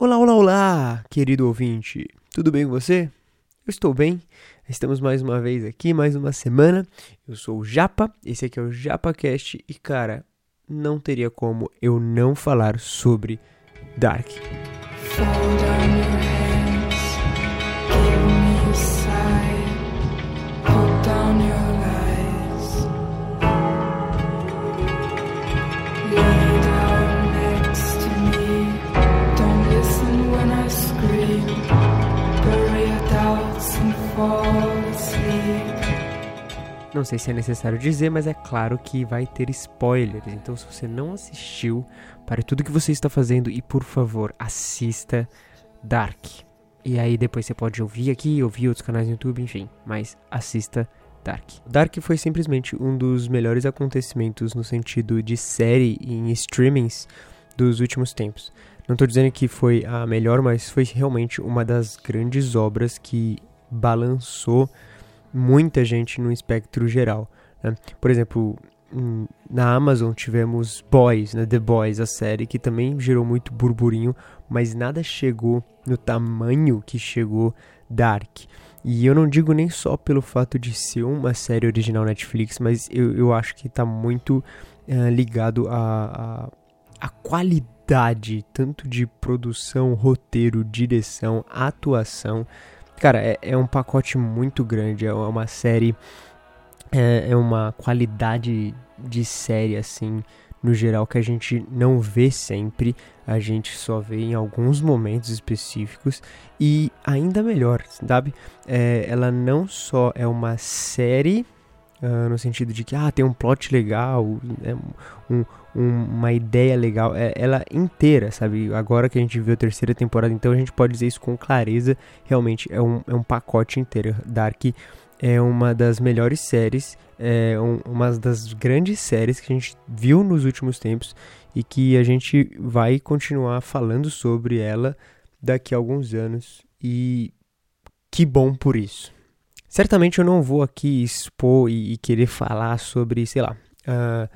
Olá, olá, olá, querido ouvinte. Tudo bem com você? Eu estou bem. Estamos mais uma vez aqui, mais uma semana. Eu sou o Japa, esse aqui é o JapaCast e cara, não teria como eu não falar sobre Dark. Não sei se é necessário dizer, mas é claro que vai ter spoilers. Então, se você não assistiu, pare tudo que você está fazendo e, por favor, assista Dark. E aí depois você pode ouvir aqui, ouvir outros canais no YouTube, enfim. Mas assista Dark. Dark foi simplesmente um dos melhores acontecimentos no sentido de série em streamings dos últimos tempos. Não estou dizendo que foi a melhor, mas foi realmente uma das grandes obras que balançou muita gente no espectro geral. Né? Por exemplo, na Amazon tivemos Boys, né? The Boys, a série, que também gerou muito burburinho, mas nada chegou no tamanho que chegou Dark. E eu não digo nem só pelo fato de ser uma série original Netflix, mas eu, eu acho que está muito uh, ligado a, a, a qualidade, tanto de produção, roteiro, direção, atuação, Cara, é, é um pacote muito grande, é uma série, é, é uma qualidade de série, assim, no geral, que a gente não vê sempre, a gente só vê em alguns momentos específicos e ainda melhor, sabe? É, ela não só é uma série uh, no sentido de que ah, tem um plot legal, né, um, um, uma ideia legal, é, ela inteira, sabe? Agora que a gente viu a terceira temporada, então a gente pode dizer isso com clareza, realmente é um, é um pacote inteiro. Dark é uma das melhores séries, é um, uma das grandes séries que a gente viu nos últimos tempos e que a gente vai continuar falando sobre ela daqui a alguns anos e que bom por isso. Certamente eu não vou aqui expor e, e querer falar sobre, sei lá, uh,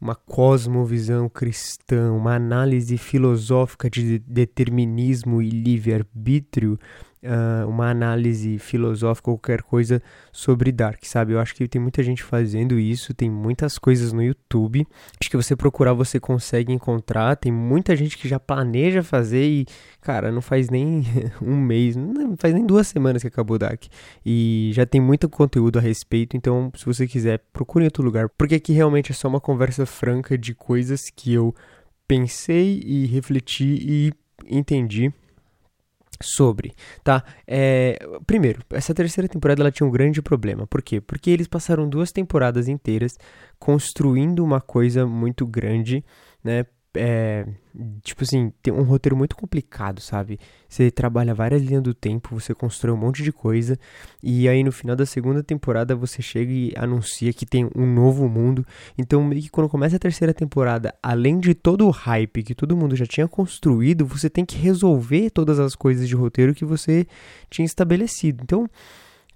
uma cosmovisão cristã, uma análise filosófica de determinismo e livre-arbítrio uh, uma análise filosófica ou qualquer coisa sobre Dark, sabe? Eu acho que tem muita gente fazendo isso, tem muitas coisas no YouTube. Acho que você procurar você consegue encontrar. Tem muita gente que já planeja fazer e, cara, não faz nem um mês, não faz nem duas semanas que acabou Dark. E já tem muito conteúdo a respeito, então se você quiser, procure em outro lugar. Porque aqui realmente é só uma conversa franca de coisas que eu pensei e refleti e entendi sobre, tá? É, primeiro, essa terceira temporada ela tinha um grande problema. Por quê? Porque eles passaram duas temporadas inteiras construindo uma coisa muito grande, né? É, tipo assim, tem um roteiro muito complicado, sabe? Você trabalha várias linhas do tempo, você constrói um monte de coisa, e aí no final da segunda temporada você chega e anuncia que tem um novo mundo. Então, meio que quando começa a terceira temporada, além de todo o hype que todo mundo já tinha construído, você tem que resolver todas as coisas de roteiro que você tinha estabelecido. Então,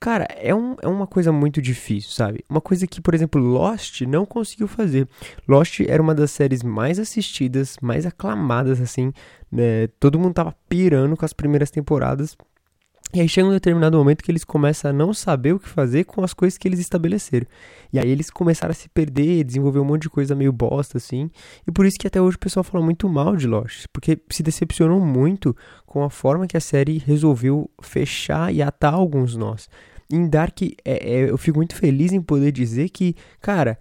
Cara, é, um, é uma coisa muito difícil, sabe? Uma coisa que, por exemplo, Lost não conseguiu fazer. Lost era uma das séries mais assistidas, mais aclamadas, assim. Né? Todo mundo tava pirando com as primeiras temporadas. E aí chega um determinado momento que eles começam a não saber o que fazer com as coisas que eles estabeleceram. E aí eles começaram a se perder, desenvolver um monte de coisa meio bosta, assim. E por isso que até hoje o pessoal fala muito mal de Lost. Porque se decepcionou muito com a forma que a série resolveu fechar e atar alguns nós. Em Dark, é, é, eu fico muito feliz em poder dizer que, cara,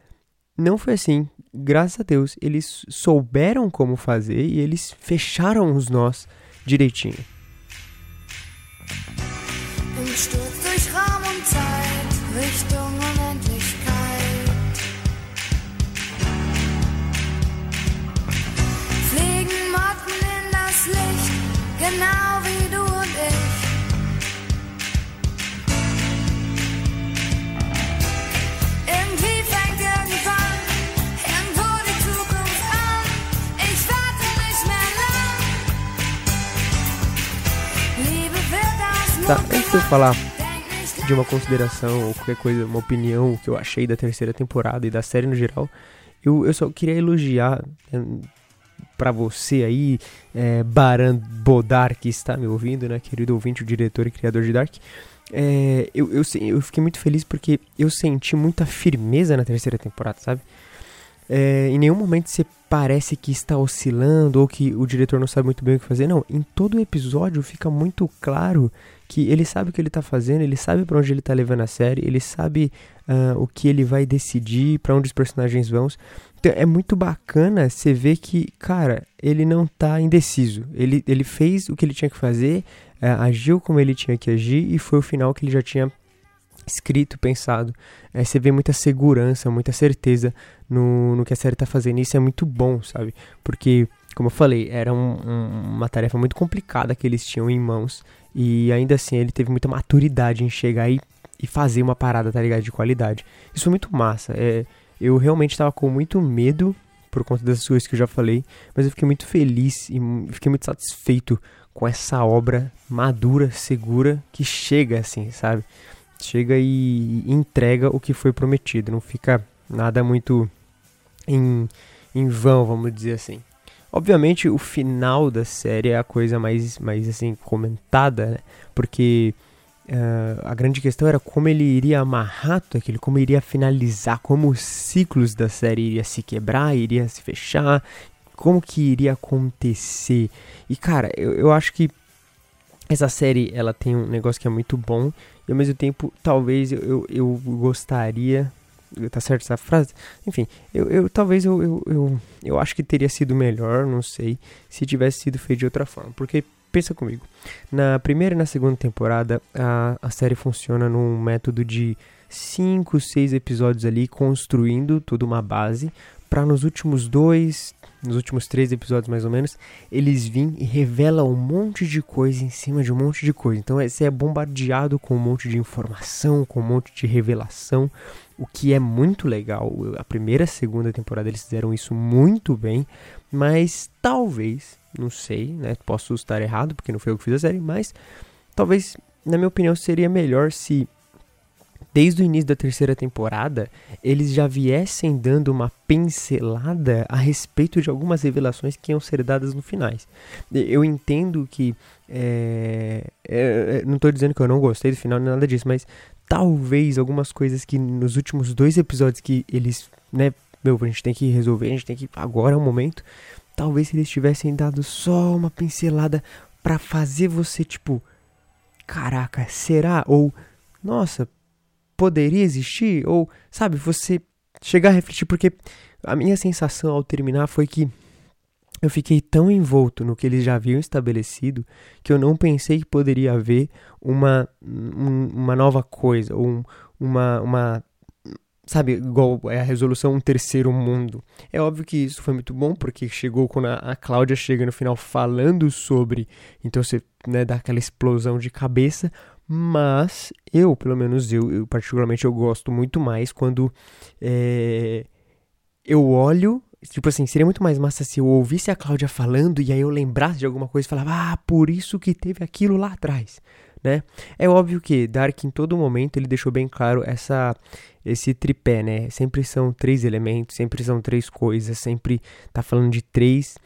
não foi assim. Graças a Deus, eles souberam como fazer e eles fecharam os nós direitinho. Sturz durch Raum und Zeit, Richtung Unendlichkeit. Fliegen Motten in das Licht, genau wie du und ich. Irgendwie fängt irgendwann irgendwo die Zukunft an. Ich warte nicht mehr lang. Liebe wird das Tá, antes de eu falar de uma consideração ou qualquer coisa, uma opinião que eu achei da terceira temporada e da série no geral, eu, eu só queria elogiar. para você aí, é, Baran Bodar, que está me ouvindo, né, querido ouvinte, o diretor e criador de Dark. É, eu, eu, eu fiquei muito feliz porque eu senti muita firmeza na terceira temporada, sabe? É, em nenhum momento você parece que está oscilando ou que o diretor não sabe muito bem o que fazer. Não, em todo episódio fica muito claro que ele sabe o que ele está fazendo, ele sabe para onde ele está levando a série, ele sabe uh, o que ele vai decidir, para onde os personagens vão. Então é muito bacana você ver que, cara, ele não está indeciso. Ele, ele fez o que ele tinha que fazer, uh, agiu como ele tinha que agir e foi o final que ele já tinha escrito, pensado. É, você vê muita segurança, muita certeza no, no que a série está fazendo. Isso é muito bom, sabe? Porque, como eu falei, era um, um, uma tarefa muito complicada que eles tinham em mãos. E ainda assim ele teve muita maturidade em chegar e, e fazer uma parada, tá ligado? De qualidade. Isso foi muito massa. É, eu realmente estava com muito medo por conta das coisas que eu já falei, mas eu fiquei muito feliz e fiquei muito satisfeito com essa obra madura, segura, que chega assim, sabe? chega e entrega o que foi prometido, não fica nada muito em, em vão, vamos dizer assim. Obviamente o final da série é a coisa mais, mais assim, comentada, né? porque uh, a grande questão era como ele iria amarrar tudo aquilo, como iria finalizar, como os ciclos da série iria se quebrar, iria se fechar, como que iria acontecer. E cara, eu, eu acho que essa série ela tem um negócio que é muito bom e ao mesmo tempo talvez eu, eu, eu gostaria tá certo essa frase? Enfim eu, eu talvez eu, eu, eu, eu acho que teria sido melhor não sei se tivesse sido feito de outra forma. Porque pensa comigo na primeira e na segunda temporada a, a série funciona num método de 5, 6 episódios ali construindo toda uma base para nos últimos dois, nos últimos três episódios mais ou menos, eles vêm e revelam um monte de coisa em cima de um monte de coisa. Então você é bombardeado com um monte de informação, com um monte de revelação, o que é muito legal. A primeira e segunda temporada eles fizeram isso muito bem, mas talvez, não sei, né? Posso estar errado porque não foi eu que fiz a série, mas talvez, na minha opinião, seria melhor se desde o início da terceira temporada, eles já viessem dando uma pincelada a respeito de algumas revelações que iam ser dadas no finais. Eu entendo que. É, é, não estou dizendo que eu não gostei do final, nem nada disso, mas talvez algumas coisas que nos últimos dois episódios que eles. Né, meu, a gente tem que resolver, a gente tem que. Agora é o momento. Talvez eles tivessem dado só uma pincelada para fazer você, tipo. Caraca, será? Ou. Nossa, poderia existir? Ou, sabe, você chegar a refletir, porque a minha sensação ao terminar foi que eu fiquei tão envolto no que eles já haviam estabelecido que eu não pensei que poderia haver uma, um, uma nova coisa, ou um, uma, uma. Sabe, igual é a resolução um terceiro mundo. É óbvio que isso foi muito bom, porque chegou quando a, a Cláudia chega no final falando sobre. Então você né, dá aquela explosão de cabeça, mas eu, pelo menos eu, eu particularmente, eu gosto muito mais quando é, eu olho. Tipo assim, seria muito mais massa se eu ouvisse a Cláudia falando e aí eu lembrasse de alguma coisa e falava, ah, por isso que teve aquilo lá atrás, né? É óbvio que Dark em todo momento ele deixou bem claro essa esse tripé, né? Sempre são três elementos, sempre são três coisas, sempre tá falando de três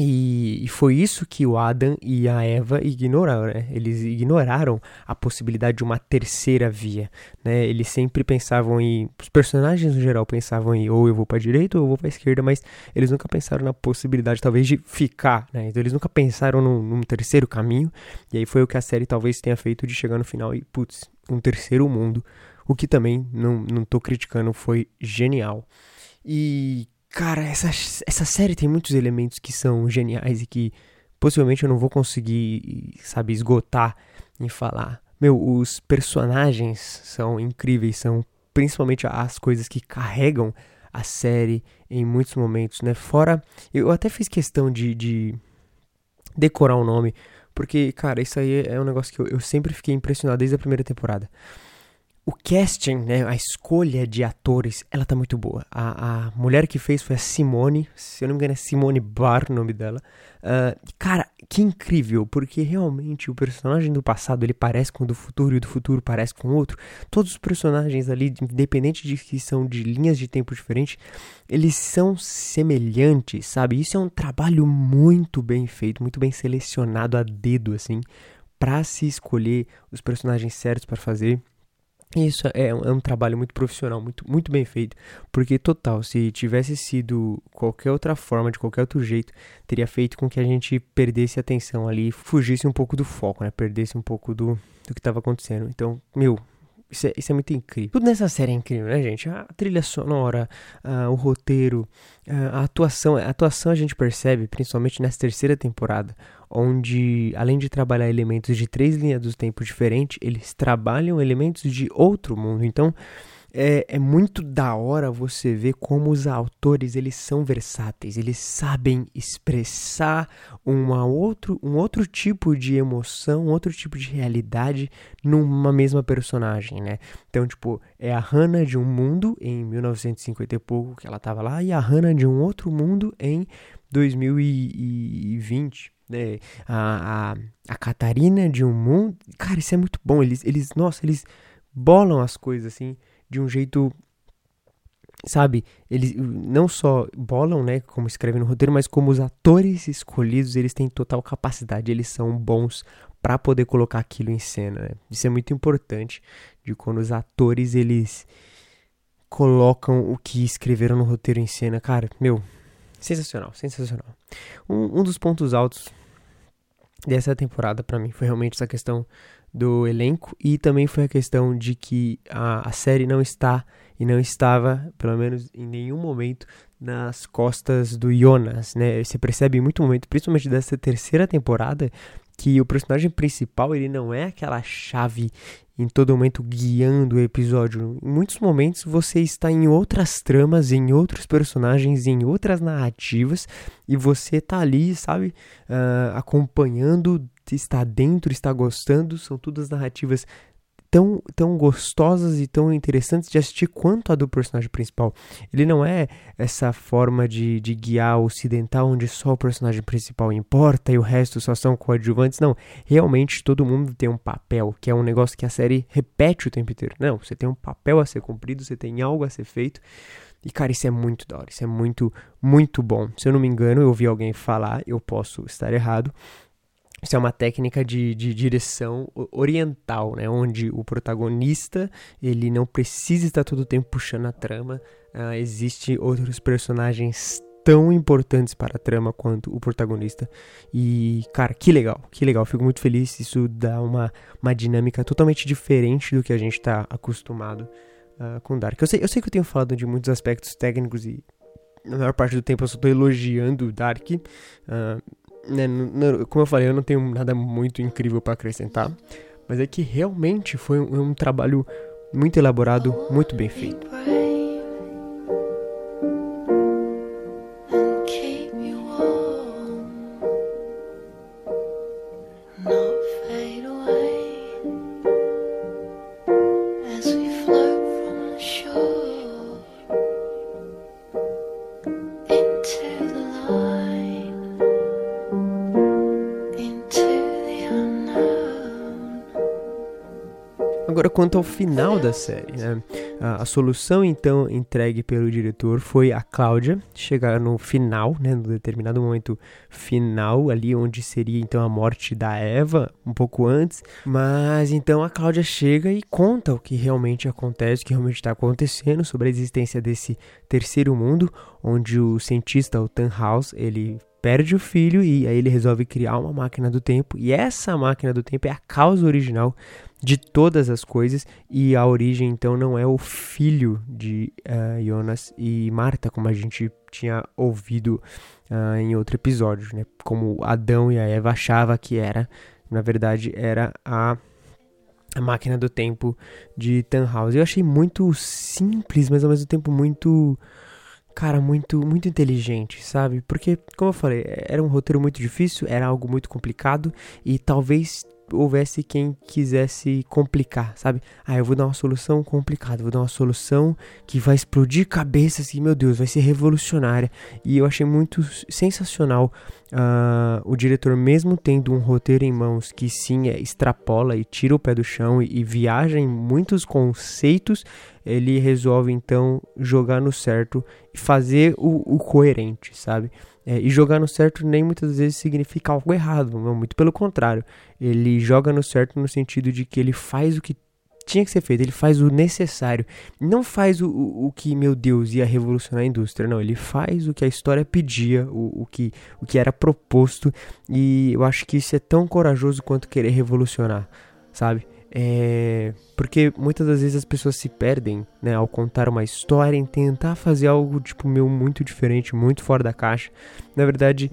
e, foi isso que o Adam e a Eva ignoraram, né? Eles ignoraram a possibilidade de uma terceira via, né? Eles sempre pensavam em... Os personagens, no geral, pensavam em ou eu vou para direita ou eu vou para esquerda, mas eles nunca pensaram na possibilidade, talvez, de ficar, né? Então eles nunca pensaram num, num terceiro caminho, e aí foi o que a série talvez tenha feito de chegar no final e, putz, um terceiro mundo, o que também, não, não tô criticando, foi genial. E Cara, essa, essa série tem muitos elementos que são geniais e que possivelmente eu não vou conseguir, sabe, esgotar em falar. Meu, os personagens são incríveis, são principalmente as coisas que carregam a série em muitos momentos, né? Fora, eu até fiz questão de, de decorar o nome, porque, cara, isso aí é um negócio que eu, eu sempre fiquei impressionado desde a primeira temporada. O casting, né, a escolha de atores, ela tá muito boa. A, a mulher que fez foi a Simone, se eu não me engano é Simone Barr o nome dela. Uh, cara, que incrível, porque realmente o personagem do passado ele parece com o do futuro e o do futuro parece com o outro. Todos os personagens ali, independente de que são de linhas de tempo diferentes, eles são semelhantes, sabe? Isso é um trabalho muito bem feito, muito bem selecionado a dedo, assim, para se escolher os personagens certos para fazer. Isso é um, é um, trabalho muito profissional, muito, muito bem feito. Porque, total, se tivesse sido qualquer outra forma, de qualquer outro jeito, teria feito com que a gente perdesse a atenção ali, fugisse um pouco do foco, né? Perdesse um pouco do, do que estava acontecendo. Então, meu, isso é, isso é muito incrível. Tudo nessa série é incrível, né, gente? A trilha sonora, o roteiro, a atuação. A atuação a gente percebe, principalmente nessa terceira temporada, onde, além de trabalhar elementos de três linhas do tempo diferentes, eles trabalham elementos de outro mundo. Então, é, é, muito da hora você ver como os autores eles são versáteis, eles sabem expressar uma outro, um outro tipo de emoção, um outro tipo de realidade numa mesma personagem, né? Então, tipo, é a Hannah de um mundo em 1950 e pouco que ela tava lá e a Hannah de um outro mundo em 2020, né? A, a, a Catarina de um mundo. Cara, isso é muito bom. Eles, eles, nossa, eles bolam as coisas assim de um jeito sabe, eles não só bolam, né, como escrevem no roteiro, mas como os atores escolhidos, eles têm total capacidade, eles são bons para poder colocar aquilo em cena, né? Isso é muito importante de quando os atores eles colocam o que escreveram no roteiro em cena, cara, meu, sensacional, sensacional. Um, um dos pontos altos dessa temporada para mim foi realmente essa questão do elenco e também foi a questão de que a, a série não está e não estava, pelo menos em nenhum momento, nas costas do Jonas, né? Você percebe em muito momento, principalmente dessa terceira temporada, que o personagem principal ele não é aquela chave em todo momento guiando o episódio. Em muitos momentos você está em outras tramas, em outros personagens, em outras narrativas e você está ali, sabe, uh, acompanhando está dentro, está gostando, são todas narrativas tão, tão gostosas e tão interessantes de assistir quanto a do personagem principal. Ele não é essa forma de, de guiar ocidental onde só o personagem principal importa e o resto só são coadjuvantes. Não, realmente todo mundo tem um papel, que é um negócio que a série repete o tempo inteiro. Não, você tem um papel a ser cumprido, você tem algo a ser feito. E, cara, isso é muito da hora, isso é muito, muito bom. Se eu não me engano, eu ouvi alguém falar, eu posso estar errado, isso é uma técnica de, de direção oriental, né? Onde o protagonista ele não precisa estar todo o tempo puxando a trama. Uh, Existem outros personagens tão importantes para a trama quanto o protagonista. E, cara, que legal, que legal. Fico muito feliz. Isso dá uma, uma dinâmica totalmente diferente do que a gente está acostumado uh, com Dark. Eu sei, eu sei que eu tenho falado de muitos aspectos técnicos e na maior parte do tempo eu só estou elogiando Dark. Uh, né, como eu falei, eu não tenho nada muito incrível para acrescentar, mas é que realmente foi um, um trabalho muito elaborado, muito bem feito. Quanto ao final da série, né? a, a, solução então entregue pelo diretor foi a Cláudia chegar no final, né? no determinado momento final, ali onde seria então a morte da Eva, um pouco antes. Mas então a Cláudia chega e conta o que realmente acontece, o que realmente está acontecendo sobre a existência desse terceiro mundo, onde o cientista, o Tannhaus, ele perde o filho e aí ele resolve criar uma máquina do tempo. E essa máquina do tempo é a causa original de todas as coisas e a origem então não é o filho de uh, Jonas e Marta, como a gente tinha ouvido uh, em outro episódio, né? Como Adão e a Eva achava que era, na verdade era a a máquina do tempo de Tannhaus. Eu achei muito simples, mas ao mesmo tempo muito cara, muito muito inteligente, sabe? Porque, como eu falei, era um roteiro muito difícil, era algo muito complicado e talvez houvesse quem quisesse complicar, sabe? Ah, eu vou dar uma solução complicada, vou dar uma solução que vai explodir cabeças e, meu Deus, vai ser revolucionária. E eu achei muito sensacional uh, o diretor, mesmo tendo um roteiro em mãos que sim, é, extrapola e tira o pé do chão e, e viaja em muitos conceitos, ele resolve então jogar no certo e fazer o, o coerente, sabe? É, e jogar no certo nem muitas vezes significa algo errado, muito pelo contrário. Ele joga no certo no sentido de que ele faz o que tinha que ser feito, ele faz o necessário. Não faz o, o, o que, meu Deus, ia revolucionar a indústria, não. Ele faz o que a história pedia, o, o, que, o que era proposto. E eu acho que isso é tão corajoso quanto querer revolucionar, sabe? É, porque muitas das vezes as pessoas se perdem, né, ao contar uma história em tentar fazer algo tipo meu muito diferente, muito fora da caixa. Na verdade,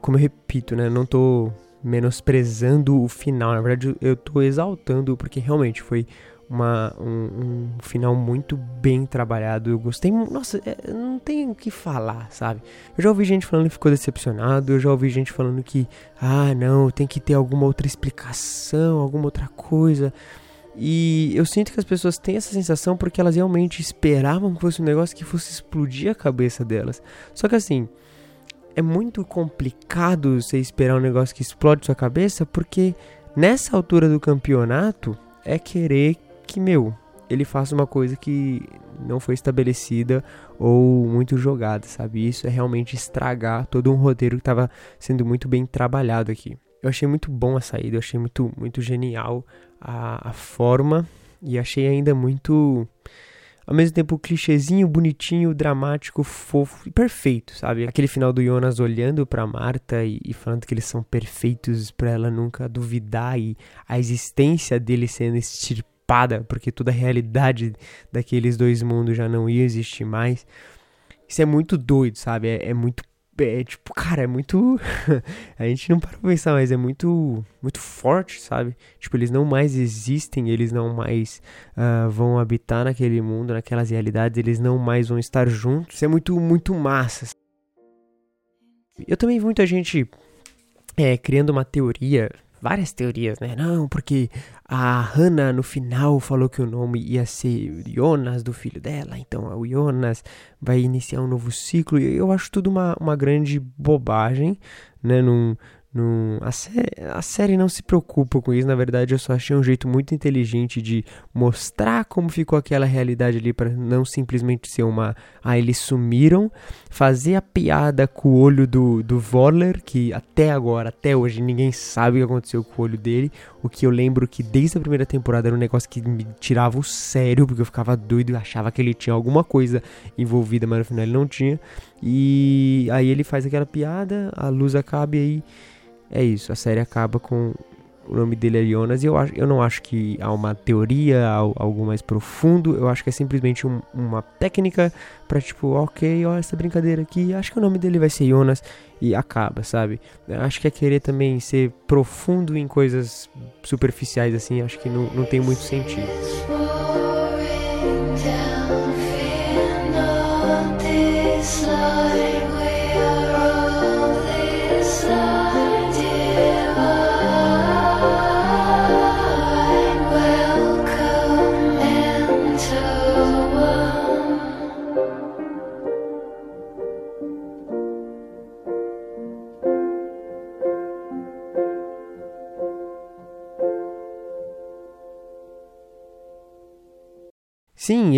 como eu repito, né, não tô menosprezando o final, na verdade eu tô exaltando porque realmente foi uma, um, um, final muito bem trabalhado. Eu gostei. Nossa, é, não tem o que falar, sabe? Eu já ouvi gente falando que ficou decepcionado. Eu já ouvi gente falando que, ah, não, tem que ter alguma outra explicação, alguma outra coisa. E eu sinto que as pessoas têm essa sensação porque elas realmente esperavam que fosse um negócio que fosse explodir a cabeça delas. Só que assim, é muito complicado você esperar um negócio que explode sua cabeça porque nessa altura do campeonato é querer que, meu, ele faça uma coisa que não foi estabelecida ou muito jogada, sabe? Isso é realmente estragar todo um roteiro que estava sendo muito bem trabalhado aqui. Eu achei muito bom a saída, eu achei muito, muito genial a, a forma e achei ainda muito ao mesmo tempo clichêzinho, bonitinho, dramático, fofo e perfeito, sabe? Aquele final do Jonas olhando para Marta e, e, falando que eles são perfeitos para ela nunca duvidar e a existência dele sendo extirpada espada, porque toda a realidade daqueles dois mundos já não ia existir mais. Isso é muito doido, sabe? É, é muito. É tipo, cara, é muito. a gente não para pra pensar, mas é muito. Muito forte, sabe? Tipo, eles não mais existem, eles não mais uh, vão habitar naquele mundo, naquelas realidades, eles não mais vão estar juntos. Isso é muito, muito massa. Eu também vi muita gente é, criando uma teoria várias teorias, né? Não, porque a Hannah no final falou que o nome ia ser Jonas do filho dela, então o Jonas vai iniciar um novo ciclo. E eu acho tudo uma, uma grande bobagem, né? Num, num, a, sé a série não se preocupa com isso, na verdade eu só achei um jeito muito inteligente de mostrar como ficou aquela realidade ali para não simplesmente ser uma ah, eles sumiram, fazer a piada com o olho do, do Voller, que até agora, até hoje, ninguém sabe o que aconteceu com o olho dele, o que eu lembro que desde a primeira temporada era um negócio que me tirava o sério, porque eu ficava doido e achava que ele tinha alguma coisa envolvida, mas no final ele não tinha, e aí ele faz aquela piada, a luz acaba e aí é isso, a série acaba com o nome dele é Jonas e eu, acho, eu não acho que há uma teoria, algo mais profundo, eu acho que é simplesmente um, uma técnica para tipo, ok, olha essa brincadeira aqui, acho que o nome dele vai ser Jonas e acaba, sabe? Acho que é querer também ser profundo em coisas superficiais assim, acho que não, não tem muito sentido.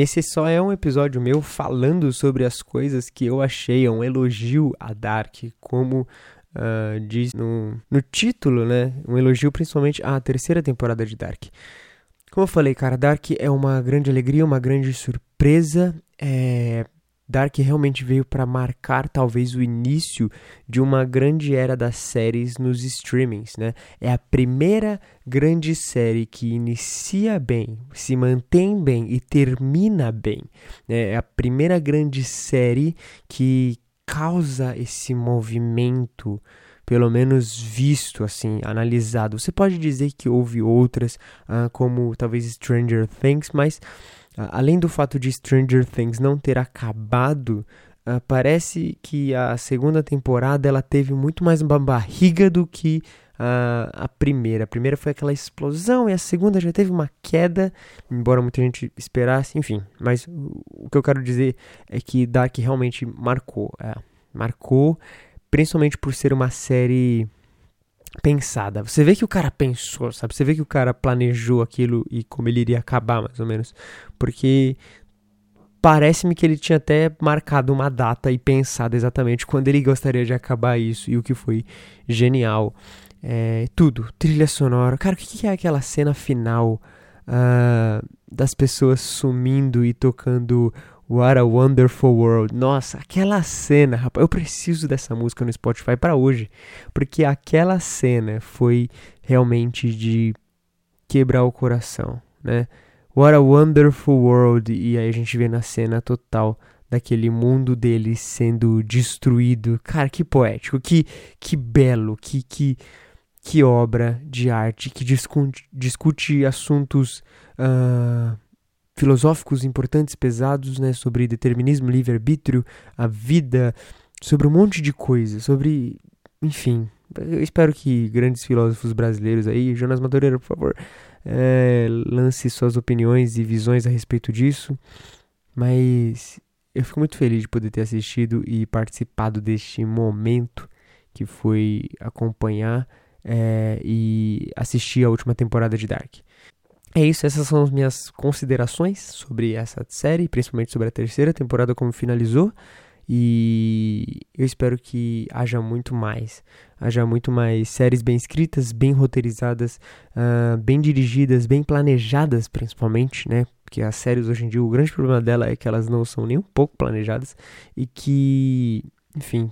Esse só é um episódio meu falando sobre as coisas que eu achei, é um elogio a Dark, como uh, diz no, no título, né? Um elogio principalmente à terceira temporada de Dark. Como eu falei, cara, Dark é uma grande alegria, uma grande surpresa. É, Dark realmente veio para marcar talvez o início de uma grande era das séries nos streamings, né? É a primeira grande série que inicia bem, se mantém bem e termina bem. Né? É a primeira grande série que causa esse movimento pelo menos visto, assim, analisado. Você pode dizer que houve outras, uh, como talvez Stranger Things, mas além do fato de Stranger Things não ter acabado, uh, parece que a segunda temporada ela teve muito mais uma barriga do que a, a primeira. A primeira foi aquela explosão e a segunda já teve uma queda, embora muita gente esperasse, enfim. Mas o, que eu quero dizer é que Dark realmente marcou. É, marcou, principalmente por ser uma série pensada. Você vê que o cara pensou, sabe? Você vê que o cara planejou aquilo e como ele iria acabar, mais ou menos. Porque parece-me que ele tinha até marcado uma data e pensado exatamente quando ele gostaria de acabar isso e o que foi genial. É, tudo, trilha sonora. Cara, o que é aquela cena final uh, das pessoas sumindo e tocando What a Wonderful World? Nossa, aquela cena, rapaz, eu preciso dessa música no Spotify para hoje, porque aquela cena foi realmente de quebrar o coração, né? What a Wonderful World, e aí a gente vê na cena total daquele mundo dele sendo destruído. Cara, que poético, que, que belo, que, que, que obra de arte que discute, discute assuntos uh, filosóficos importantes, pesados, né, sobre determinismo, livre-arbítrio, a vida, sobre um monte de coisas, sobre, enfim. Eu espero que grandes filósofos brasileiros aí, Jonas Madureira, por favor, é, lance suas opiniões e visões a respeito disso. Mas eu fico muito feliz de poder ter assistido e participado deste momento que foi acompanhar é, e assistir a última temporada de Dark. É isso, essas são as minhas considerações sobre essa série, principalmente sobre a terceira temporada, como finalizou. E eu espero que haja muito mais. Haja muito mais séries bem escritas, bem roteirizadas, uh, bem dirigidas, bem planejadas, principalmente, né? Porque as séries hoje em dia, o grande problema dela é que elas não são nem um pouco planejadas e que, enfim,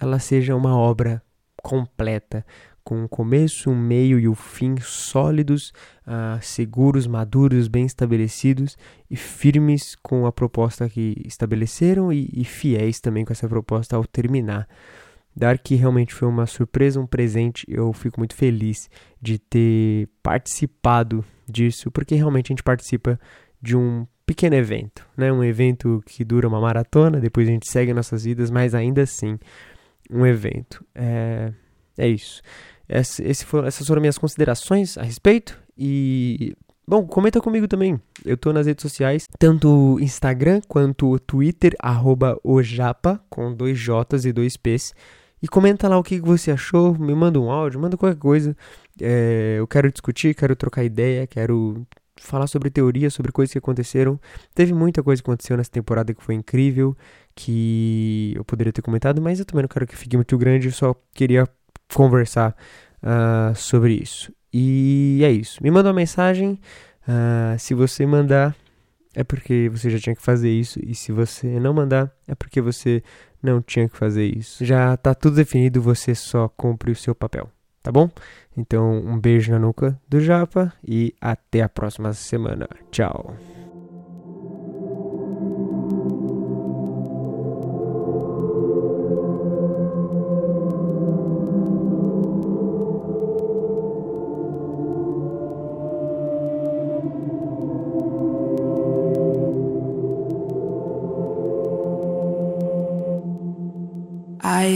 ela seja uma obra completa, com um começo, um meio e o fim sólidos, uh, seguros, maduros, bem estabelecidos e firmes com a proposta que estabeleceram e, e fiéis também com essa proposta ao terminar. Dark realmente foi uma surpresa, um presente. Eu fico muito feliz de ter participado disso, porque realmente a gente participa de um pequeno evento, né? Um evento que dura uma maratona, depois a gente segue nossas vidas, mas ainda assim um evento. É, é isso. Esse, essas foram minhas considerações a respeito. E, bom, comenta comigo também. Eu tô nas redes sociais, tanto Instagram quanto Twitter, arroba ojapa, com dois J's e dois P's. E comenta lá o que você achou, me manda um áudio, manda qualquer coisa. É, eu quero discutir, quero trocar ideia, quero falar sobre teoria, sobre coisas que aconteceram. Teve muita coisa que aconteceu nessa temporada que foi incrível, que eu poderia ter comentado, mas eu também não quero que fique muito grande, eu só queria conversar uh, sobre isso. E é isso. Me manda uma mensagem. Uh, se você mandar, é porque você já tinha que fazer isso. E se você não mandar, é porque você não tinha que fazer isso. Já tá tudo definido, você só cumpre o seu papel. Tá bom? Então, um beijo na nuca do Japa e até a próxima semana. Tchau.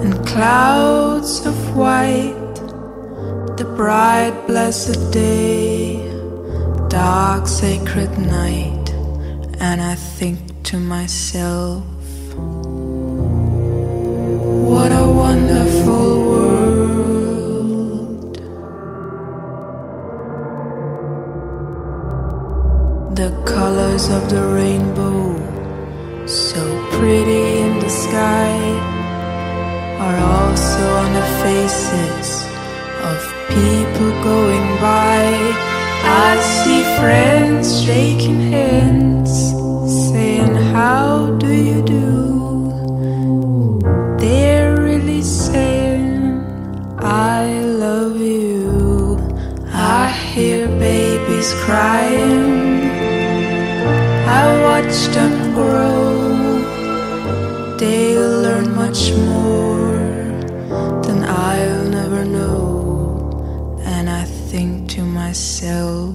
and clouds of white, the bright blessed day, dark sacred night, and I think to myself, what a wonderful world. The colors of the rainbow, shaking hands, saying, How do you do? They're really saying, I love you. I hear babies crying. I watch them grow. They'll learn much more than I'll never know. And I think to myself,